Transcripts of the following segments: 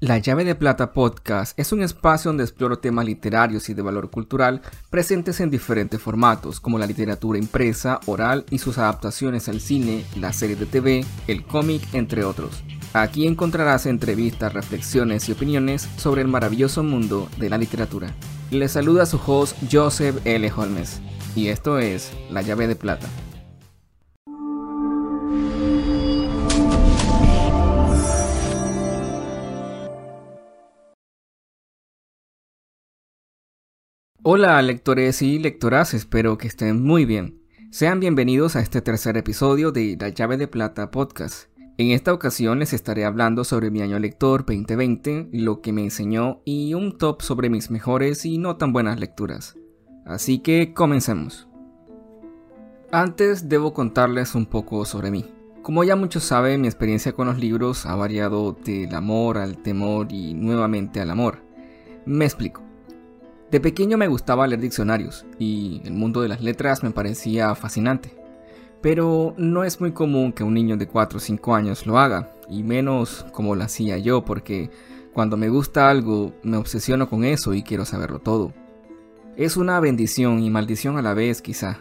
La llave de plata podcast es un espacio donde exploro temas literarios y de valor cultural presentes en diferentes formatos, como la literatura impresa, oral y sus adaptaciones al cine, la serie de TV, el cómic, entre otros. Aquí encontrarás entrevistas, reflexiones y opiniones sobre el maravilloso mundo de la literatura. Les saluda su host Joseph L. Holmes, y esto es La llave de plata. Hola lectores y lectoras, espero que estén muy bien. Sean bienvenidos a este tercer episodio de La llave de plata podcast. En esta ocasión les estaré hablando sobre mi año lector 2020, lo que me enseñó y un top sobre mis mejores y no tan buenas lecturas. Así que comencemos. Antes debo contarles un poco sobre mí. Como ya muchos saben, mi experiencia con los libros ha variado del amor al temor y nuevamente al amor. Me explico. De pequeño me gustaba leer diccionarios y el mundo de las letras me parecía fascinante. Pero no es muy común que un niño de 4 o 5 años lo haga, y menos como lo hacía yo, porque cuando me gusta algo me obsesiono con eso y quiero saberlo todo. Es una bendición y maldición a la vez quizá.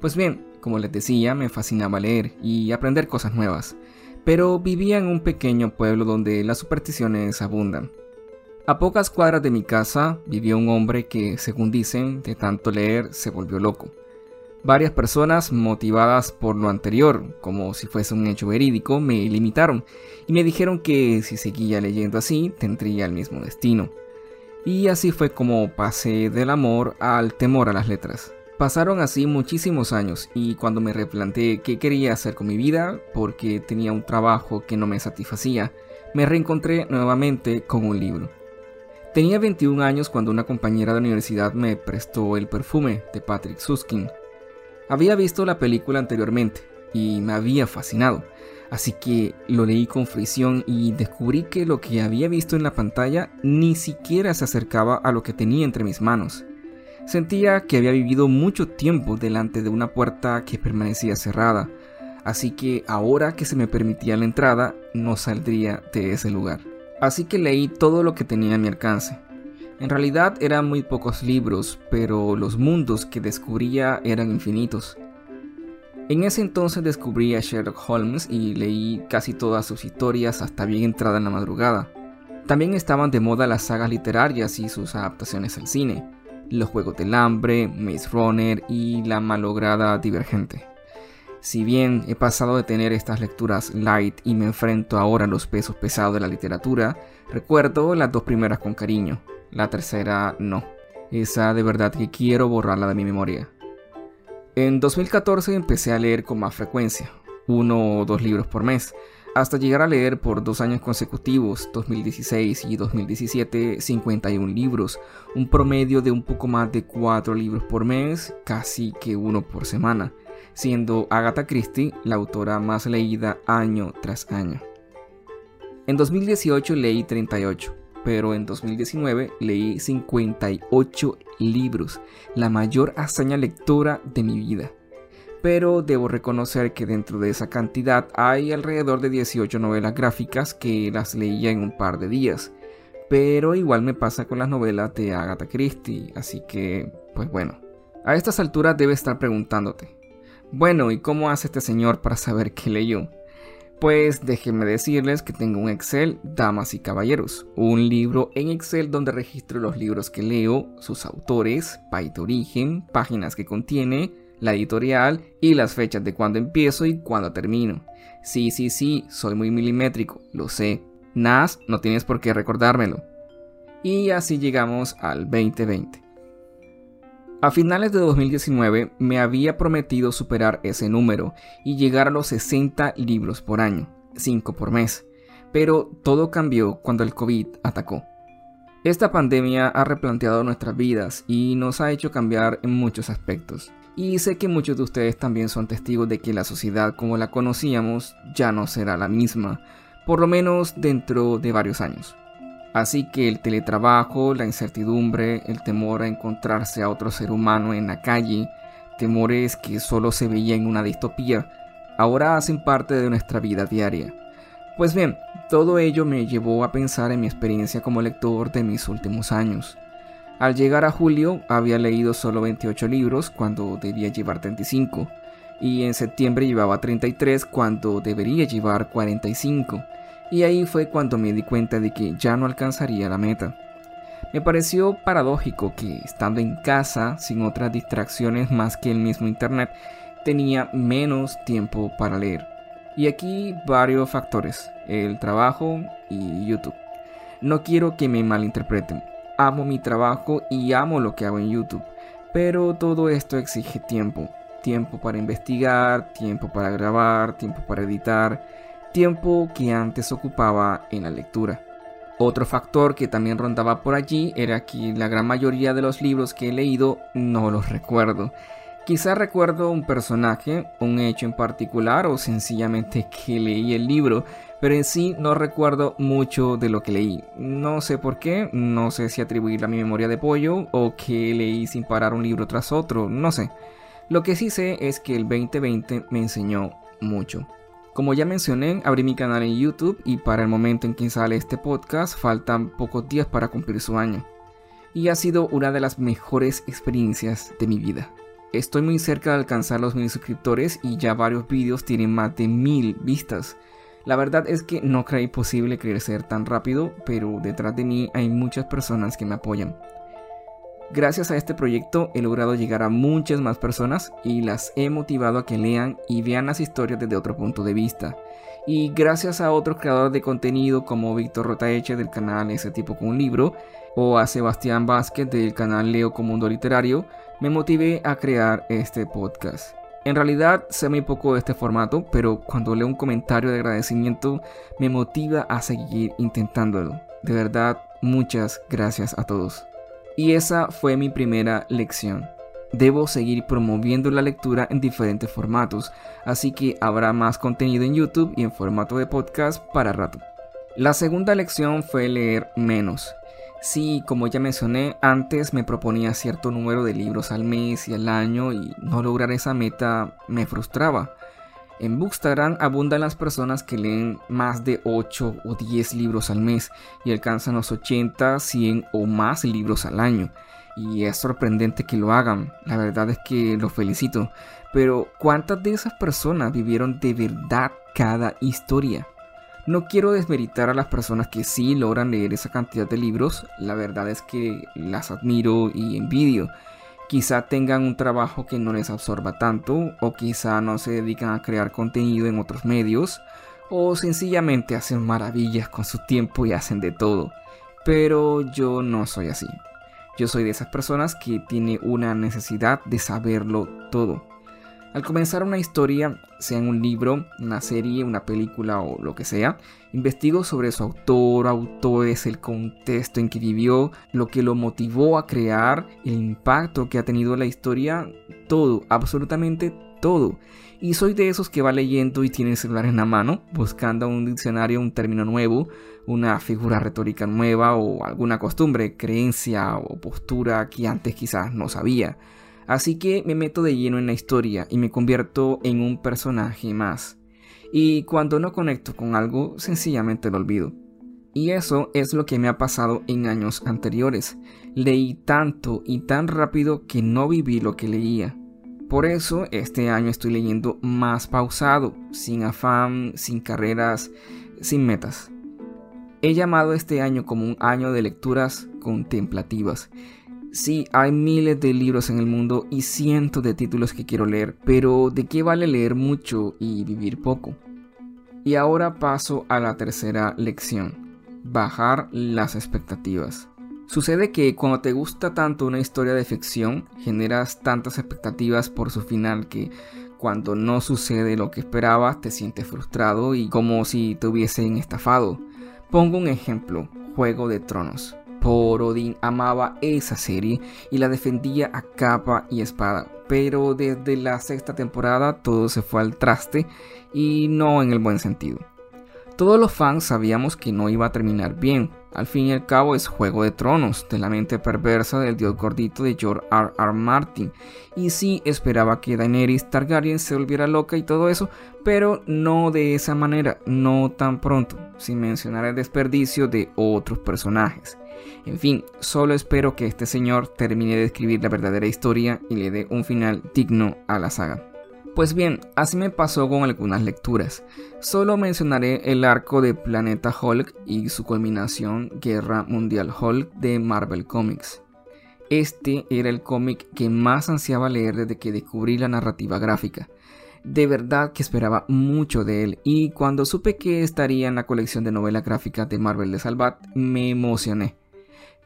Pues bien, como les decía, me fascinaba leer y aprender cosas nuevas, pero vivía en un pequeño pueblo donde las supersticiones abundan. A pocas cuadras de mi casa vivía un hombre que, según dicen, de tanto leer se volvió loco. Varias personas, motivadas por lo anterior, como si fuese un hecho verídico, me limitaron y me dijeron que si seguía leyendo así, tendría el mismo destino. Y así fue como pasé del amor al temor a las letras. Pasaron así muchísimos años y cuando me replanteé qué quería hacer con mi vida, porque tenía un trabajo que no me satisfacía, me reencontré nuevamente con un libro. Tenía 21 años cuando una compañera de universidad me prestó El perfume de Patrick Suskin. Había visto la película anteriormente y me había fascinado, así que lo leí con fricción y descubrí que lo que había visto en la pantalla ni siquiera se acercaba a lo que tenía entre mis manos. Sentía que había vivido mucho tiempo delante de una puerta que permanecía cerrada, así que ahora que se me permitía la entrada no saldría de ese lugar así que leí todo lo que tenía a mi alcance. En realidad eran muy pocos libros, pero los mundos que descubría eran infinitos. En ese entonces descubrí a Sherlock Holmes y leí casi todas sus historias hasta bien entrada en la madrugada. También estaban de moda las sagas literarias y sus adaptaciones al cine, Los Juegos del Hambre, Maze Runner y la malograda Divergente. Si bien he pasado de tener estas lecturas light y me enfrento ahora a los pesos pesados de la literatura, recuerdo las dos primeras con cariño, la tercera no. Esa de verdad que quiero borrarla de mi memoria. En 2014 empecé a leer con más frecuencia, uno o dos libros por mes, hasta llegar a leer por dos años consecutivos, 2016 y 2017, 51 libros, un promedio de un poco más de 4 libros por mes, casi que uno por semana siendo Agatha Christie la autora más leída año tras año. En 2018 leí 38, pero en 2019 leí 58 libros, la mayor hazaña lectora de mi vida. Pero debo reconocer que dentro de esa cantidad hay alrededor de 18 novelas gráficas que las leía en un par de días. Pero igual me pasa con las novelas de Agatha Christie, así que, pues bueno. A estas alturas debes estar preguntándote, bueno, ¿y cómo hace este señor para saber qué leyó? Pues déjenme decirles que tengo un Excel, damas y caballeros, un libro en Excel donde registro los libros que leo, sus autores, país de origen, páginas que contiene, la editorial y las fechas de cuando empiezo y cuando termino. Sí, sí, sí, soy muy milimétrico, lo sé. Nas, no tienes por qué recordármelo. Y así llegamos al 2020. A finales de 2019 me había prometido superar ese número y llegar a los 60 libros por año, 5 por mes, pero todo cambió cuando el COVID atacó. Esta pandemia ha replanteado nuestras vidas y nos ha hecho cambiar en muchos aspectos. Y sé que muchos de ustedes también son testigos de que la sociedad como la conocíamos ya no será la misma, por lo menos dentro de varios años. Así que el teletrabajo, la incertidumbre, el temor a encontrarse a otro ser humano en la calle, temores que solo se veían en una distopía, ahora hacen parte de nuestra vida diaria. Pues bien, todo ello me llevó a pensar en mi experiencia como lector de mis últimos años. Al llegar a julio había leído solo 28 libros cuando debía llevar 35 y en septiembre llevaba 33 cuando debería llevar 45 y ahí fue cuando me di cuenta de que ya no alcanzaría la meta. Me pareció paradójico que estando en casa sin otras distracciones más que el mismo internet tenía menos tiempo para leer. Y aquí varios factores, el trabajo y YouTube. No quiero que me malinterpreten, amo mi trabajo y amo lo que hago en YouTube, pero todo esto exige tiempo. Tiempo para investigar, tiempo para grabar, tiempo para editar, tiempo que antes ocupaba en la lectura. Otro factor que también rondaba por allí era que la gran mayoría de los libros que he leído no los recuerdo. Quizá recuerdo un personaje, un hecho en particular o sencillamente que leí el libro, pero en sí no recuerdo mucho de lo que leí. No sé por qué, no sé si atribuirle a mi memoria de pollo o que leí sin parar un libro tras otro, no sé. Lo que sí sé es que el 2020 me enseñó mucho. Como ya mencioné, abrí mi canal en YouTube y para el momento en que sale este podcast faltan pocos días para cumplir su año. Y ha sido una de las mejores experiencias de mi vida. Estoy muy cerca de alcanzar los mil suscriptores y ya varios vídeos tienen más de mil vistas. La verdad es que no creí posible crecer tan rápido, pero detrás de mí hay muchas personas que me apoyan. Gracias a este proyecto he logrado llegar a muchas más personas y las he motivado a que lean y vean las historias desde otro punto de vista. Y gracias a otros creadores de contenido como Víctor Rotaeche del canal Ese tipo con un libro o a Sebastián Vázquez del canal Leo como Mundo Literario, me motivé a crear este podcast. En realidad sé muy poco de este formato, pero cuando leo un comentario de agradecimiento me motiva a seguir intentándolo. De verdad, muchas gracias a todos. Y esa fue mi primera lección. Debo seguir promoviendo la lectura en diferentes formatos, así que habrá más contenido en YouTube y en formato de podcast para rato. La segunda lección fue leer menos. Sí, como ya mencioné, antes me proponía cierto número de libros al mes y al año y no lograr esa meta me frustraba. En Bookstagram abundan las personas que leen más de 8 o 10 libros al mes y alcanzan los 80, 100 o más libros al año. Y es sorprendente que lo hagan, la verdad es que los felicito. Pero ¿cuántas de esas personas vivieron de verdad cada historia? No quiero desmeritar a las personas que sí logran leer esa cantidad de libros, la verdad es que las admiro y envidio. Quizá tengan un trabajo que no les absorba tanto, o quizá no se dedican a crear contenido en otros medios, o sencillamente hacen maravillas con su tiempo y hacen de todo. Pero yo no soy así. Yo soy de esas personas que tiene una necesidad de saberlo todo. Al comenzar una historia, sea en un libro, una serie, una película o lo que sea, investigo sobre su autor, autores, el contexto en que vivió, lo que lo motivó a crear, el impacto que ha tenido la historia, todo, absolutamente todo. Y soy de esos que va leyendo y tiene el celular en la mano, buscando un diccionario un término nuevo, una figura retórica nueva o alguna costumbre, creencia o postura que antes quizás no sabía. Así que me meto de lleno en la historia y me convierto en un personaje más. Y cuando no conecto con algo, sencillamente lo olvido. Y eso es lo que me ha pasado en años anteriores. Leí tanto y tan rápido que no viví lo que leía. Por eso este año estoy leyendo más pausado, sin afán, sin carreras, sin metas. He llamado este año como un año de lecturas contemplativas Sí, hay miles de libros en el mundo y cientos de títulos que quiero leer, pero ¿de qué vale leer mucho y vivir poco? Y ahora paso a la tercera lección, bajar las expectativas. Sucede que cuando te gusta tanto una historia de ficción, generas tantas expectativas por su final que cuando no sucede lo que esperabas te sientes frustrado y como si te hubiesen estafado. Pongo un ejemplo, Juego de Tronos. Odín amaba esa serie y la defendía a capa y espada, pero desde la sexta temporada todo se fue al traste y no en el buen sentido. Todos los fans sabíamos que no iba a terminar bien. Al fin y al cabo es Juego de Tronos, de la mente perversa del dios gordito de George R. R. Martin. Y sí esperaba que Daenerys Targaryen se volviera loca y todo eso, pero no de esa manera, no tan pronto, sin mencionar el desperdicio de otros personajes. En fin, solo espero que este señor termine de escribir la verdadera historia y le dé un final digno a la saga. Pues bien, así me pasó con algunas lecturas. Solo mencionaré el arco de Planeta Hulk y su culminación Guerra Mundial Hulk de Marvel Comics. Este era el cómic que más ansiaba leer desde que descubrí la narrativa gráfica. De verdad que esperaba mucho de él y cuando supe que estaría en la colección de novelas gráficas de Marvel de Salvat me emocioné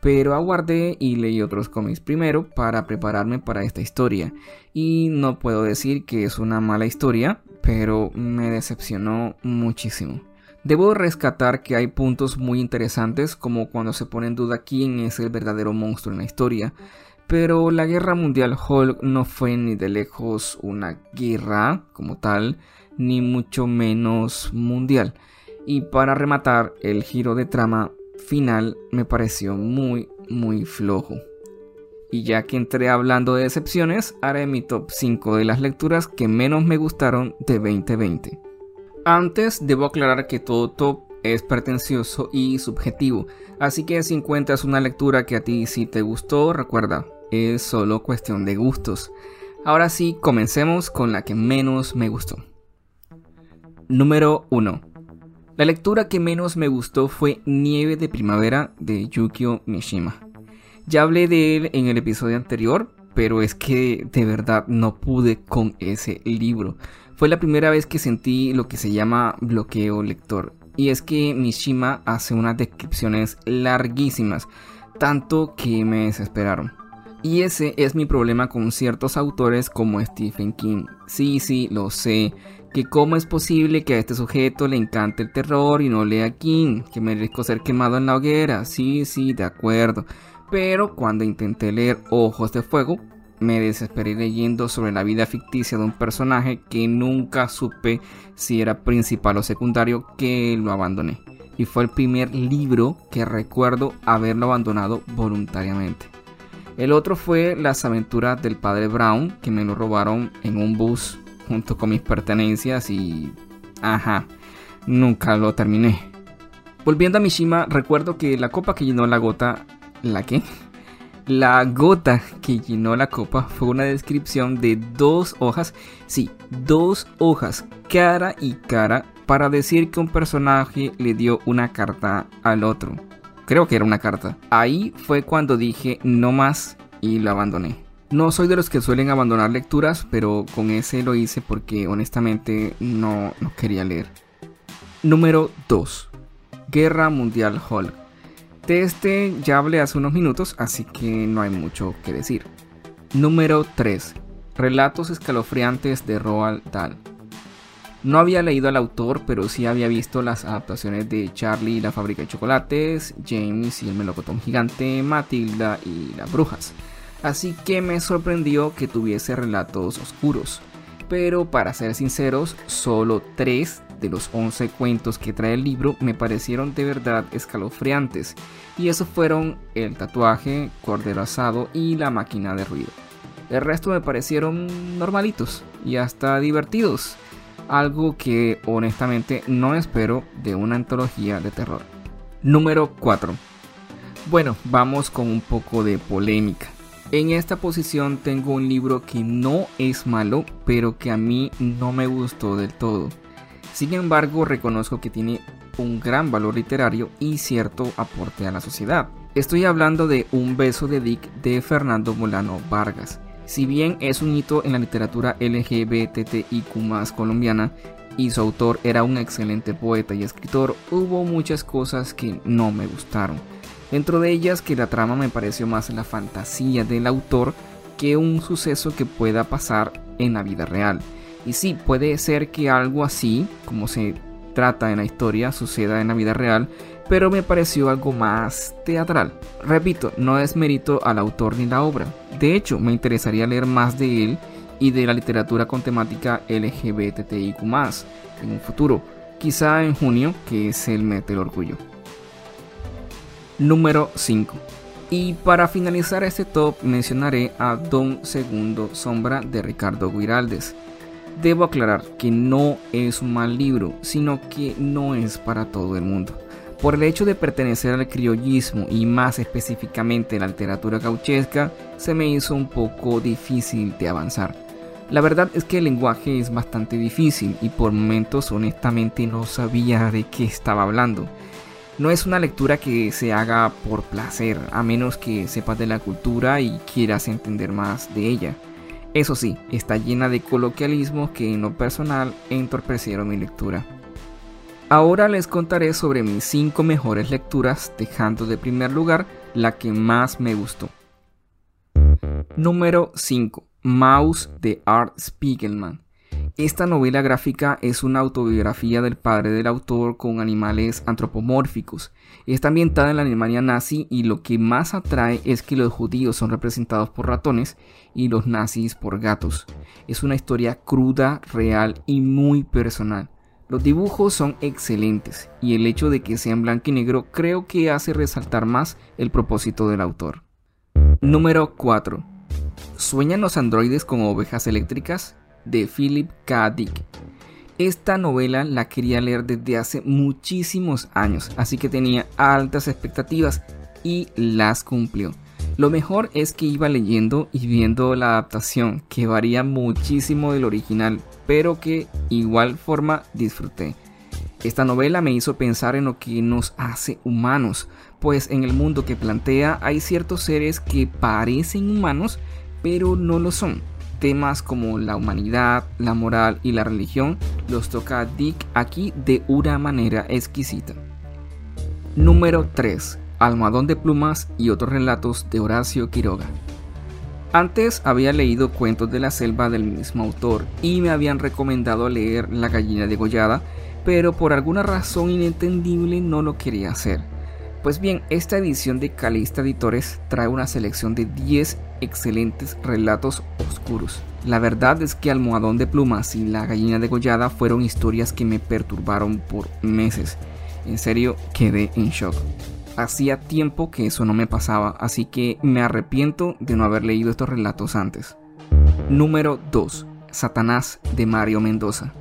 pero aguardé y leí otros cómics primero para prepararme para esta historia. Y no puedo decir que es una mala historia, pero me decepcionó muchísimo. Debo rescatar que hay puntos muy interesantes como cuando se pone en duda quién es el verdadero monstruo en la historia, pero la guerra mundial Hulk no fue ni de lejos una guerra como tal, ni mucho menos mundial. Y para rematar, el giro de trama final me pareció muy, muy flojo. Y ya que entré hablando de decepciones, haré mi top 5 de las lecturas que menos me gustaron de 2020. Antes debo aclarar que todo top es pretencioso y subjetivo, así que si encuentras una lectura que a ti sí te gustó, recuerda, es solo cuestión de gustos. Ahora sí, comencemos con la que menos me gustó. Número 1. La lectura que menos me gustó fue Nieve de Primavera de Yukio Mishima. Ya hablé de él en el episodio anterior, pero es que de verdad no pude con ese libro. Fue la primera vez que sentí lo que se llama bloqueo lector. Y es que Mishima hace unas descripciones larguísimas, tanto que me desesperaron. Y ese es mi problema con ciertos autores como Stephen King. Sí, sí, lo sé que cómo es posible que a este sujeto le encante el terror y no lea King, que merezco ser quemado en la hoguera. Sí, sí, de acuerdo. Pero cuando intenté leer Ojos de Fuego, me desesperé leyendo sobre la vida ficticia de un personaje que nunca supe si era principal o secundario que lo abandoné. Y fue el primer libro que recuerdo haberlo abandonado voluntariamente. El otro fue Las aventuras del padre Brown, que me lo robaron en un bus junto con mis pertenencias y... Ajá, nunca lo terminé. Volviendo a Mishima, recuerdo que la copa que llenó la gota... ¿La qué? La gota que llenó la copa fue una descripción de dos hojas, sí, dos hojas, cara y cara, para decir que un personaje le dio una carta al otro. Creo que era una carta. Ahí fue cuando dije no más y lo abandoné. No soy de los que suelen abandonar lecturas, pero con ese lo hice porque honestamente no, quería leer. Número 2. Guerra Mundial Hulk. De este ya hablé hace unos minutos, así que no hay mucho que decir. Número 3. Relatos escalofriantes de Roald Dahl. No había leído al autor, pero sí había visto las adaptaciones de Charlie y la fábrica de chocolates, James y el melocotón gigante, Matilda y las brujas así que me sorprendió que tuviese relatos oscuros. Pero para ser sinceros, solo 3 de los 11 cuentos que trae el libro me parecieron de verdad escalofriantes, y esos fueron El tatuaje, Cordero asado y La máquina de ruido. El resto me parecieron normalitos y hasta divertidos, algo que honestamente no espero de una antología de terror. Número 4. Bueno, vamos con un poco de polémica. En esta posición tengo un libro que no es malo, pero que a mí no me gustó del todo. Sin embargo, reconozco que tiene un gran valor literario y cierto aporte a la sociedad. Estoy hablando de Un beso de Dick de Fernando Molano Vargas. Si bien es un hito en la literatura LGBTIQ colombiana y su autor era un excelente poeta y escritor, hubo muchas cosas que no me gustaron. Dentro de ellas que la trama me pareció más la fantasía del autor que un suceso que pueda pasar en la vida real. Y sí, puede ser que algo así, como se trata en la historia, suceda en la vida real, pero me pareció algo más teatral. Repito, no es mérito al autor ni la obra. De hecho, me interesaría leer más de él y de la literatura con temática LGBTIQ en un futuro quizá en junio, que es el mes del orgullo. Número 5. Y para finalizar este top mencionaré a Don Segundo Sombra de Ricardo Guiraldes. Debo aclarar que no es un mal libro, sino que no es para todo el mundo. Por el hecho de pertenecer al criollismo y más específicamente la literatura gauchesca, se me hizo un poco difícil de avanzar. La verdad es que el lenguaje es bastante difícil y por momentos honestamente no sabía de qué estaba hablando. No es una lectura que se haga por placer, a menos que sepas de la cultura y quieras entender más de ella. Eso sí, está llena de coloquialismos que en lo personal entorpecieron mi lectura. Ahora les contaré sobre mis 5 mejores lecturas, dejando de primer lugar la que más me gustó. Número 5. Mouse de Art Spiegelman. Esta novela gráfica es una autobiografía del padre del autor con animales antropomórficos. Está ambientada en la Alemania nazi y lo que más atrae es que los judíos son representados por ratones y los nazis por gatos. Es una historia cruda, real y muy personal. Los dibujos son excelentes y el hecho de que sean blanco y negro creo que hace resaltar más el propósito del autor. Número 4. ¿Sueñan los androides con ovejas eléctricas? De Philip K. Dick. Esta novela la quería leer desde hace muchísimos años, así que tenía altas expectativas y las cumplió. Lo mejor es que iba leyendo y viendo la adaptación, que varía muchísimo del original, pero que igual forma disfruté. Esta novela me hizo pensar en lo que nos hace humanos, pues en el mundo que plantea hay ciertos seres que parecen humanos, pero no lo son. Temas como la humanidad, la moral y la religión los toca Dick aquí de una manera exquisita. Número 3. Almadón de plumas y otros relatos de Horacio Quiroga. Antes había leído cuentos de la selva del mismo autor y me habían recomendado leer La gallina degollada, pero por alguna razón inentendible no lo quería hacer. Pues bien, esta edición de Calista Editores trae una selección de 10 excelentes relatos oscuros. La verdad es que Almohadón de Plumas y La gallina degollada fueron historias que me perturbaron por meses. En serio, quedé en shock. Hacía tiempo que eso no me pasaba, así que me arrepiento de no haber leído estos relatos antes. Número 2. Satanás de Mario Mendoza.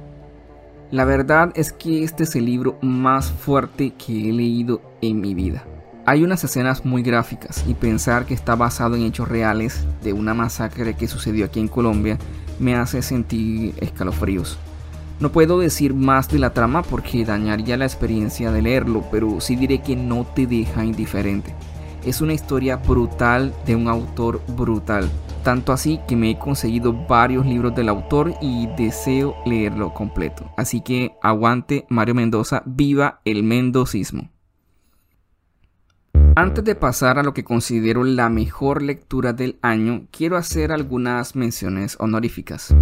La verdad es que este es el libro más fuerte que he leído en mi vida. Hay unas escenas muy gráficas y pensar que está basado en hechos reales de una masacre que sucedió aquí en Colombia me hace sentir escalofríos. No puedo decir más de la trama porque dañaría la experiencia de leerlo, pero sí diré que no te deja indiferente. Es una historia brutal de un autor brutal, tanto así que me he conseguido varios libros del autor y deseo leerlo completo. Así que aguante Mario Mendoza, viva el mendocismo. Antes de pasar a lo que considero la mejor lectura del año, quiero hacer algunas menciones honoríficas.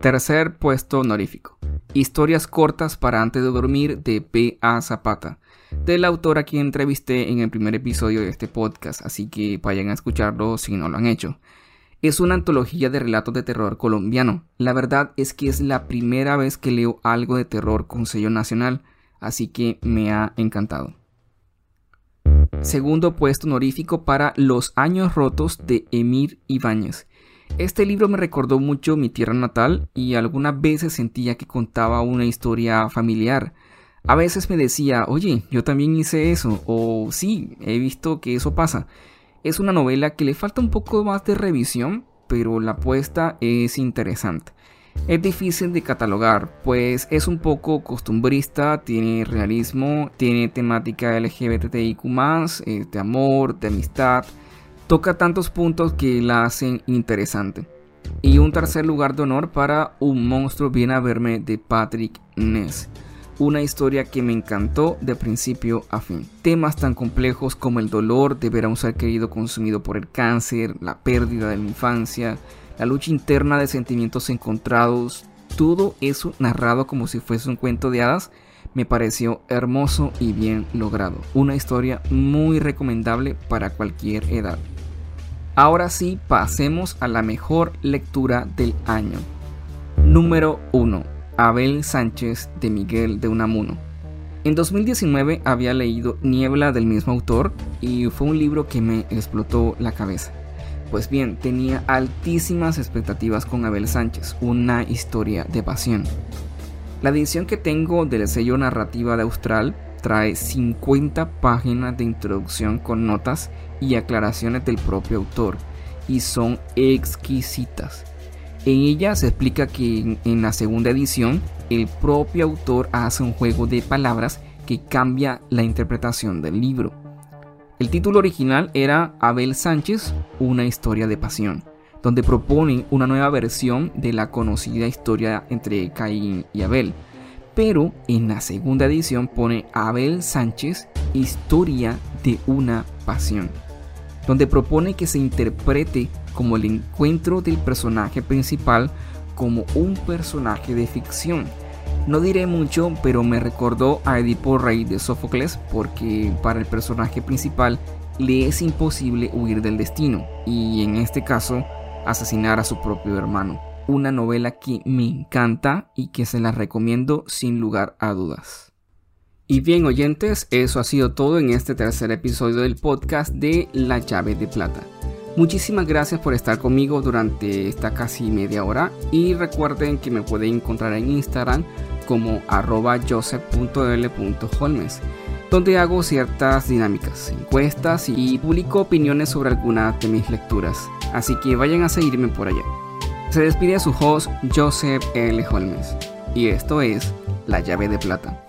Tercer puesto honorífico. Historias cortas para antes de dormir de P. A. Zapata, del autor a quien entrevisté en el primer episodio de este podcast, así que vayan a escucharlo si no lo han hecho. Es una antología de relatos de terror colombiano. La verdad es que es la primera vez que leo algo de terror con sello nacional, así que me ha encantado. Segundo puesto honorífico para Los Años Rotos de Emir Ibáñez. Este libro me recordó mucho mi tierra natal y algunas veces sentía que contaba una historia familiar. A veces me decía, oye, yo también hice eso, o sí, he visto que eso pasa. Es una novela que le falta un poco más de revisión, pero la apuesta es interesante. Es difícil de catalogar, pues es un poco costumbrista, tiene realismo, tiene temática LGBTIQ, eh, de amor, de amistad, toca tantos puntos que la hacen interesante. Y un tercer lugar de honor para Un monstruo viene a verme de Patrick Ness. Una historia que me encantó de principio a fin. Temas tan complejos como el dolor de ver a un ser querido consumido por el cáncer, la pérdida de la infancia, la lucha interna de sentimientos encontrados, todo eso narrado como si fuese un cuento de hadas, me pareció hermoso y bien logrado. Una historia muy recomendable para cualquier edad. Ahora sí, pasemos a la mejor lectura del año. Número 1. Abel Sánchez de Miguel de Unamuno. En 2019 había leído Niebla del mismo autor y fue un libro que me explotó la cabeza. Pues bien, tenía altísimas expectativas con Abel Sánchez, una historia de pasión. La edición que tengo del sello narrativa de Austral trae 50 páginas de introducción con notas y aclaraciones del propio autor y son exquisitas. En ella se explica que en, la segunda edición el propio autor hace un juego de palabras que cambia la interpretación del libro. El título original era Abel Sánchez, una historia de pasión, donde propone una nueva versión de la conocida historia entre Caín y Abel. Pero en la segunda edición pone Abel Sánchez, historia de una pasión, donde propone que se interprete como el encuentro del personaje principal como un personaje de ficción. No diré mucho, pero me recordó a Edipo Rey de Sófocles porque para el personaje principal le es imposible huir del destino y en este caso asesinar a su propio hermano. Una novela que me encanta y que se la recomiendo sin lugar a dudas. Y bien oyentes, eso ha sido todo en este tercer episodio del podcast de La llave de plata. Muchísimas gracias por estar conmigo durante esta casi media hora y recuerden que me pueden encontrar en Instagram como arroba joseph.l.holmes donde hago ciertas dinámicas, encuestas y publico opiniones sobre algunas de mis lecturas. Así que vayan a seguirme por allá. Se despide a su host Joseph L. Holmes y esto es La llave de plata.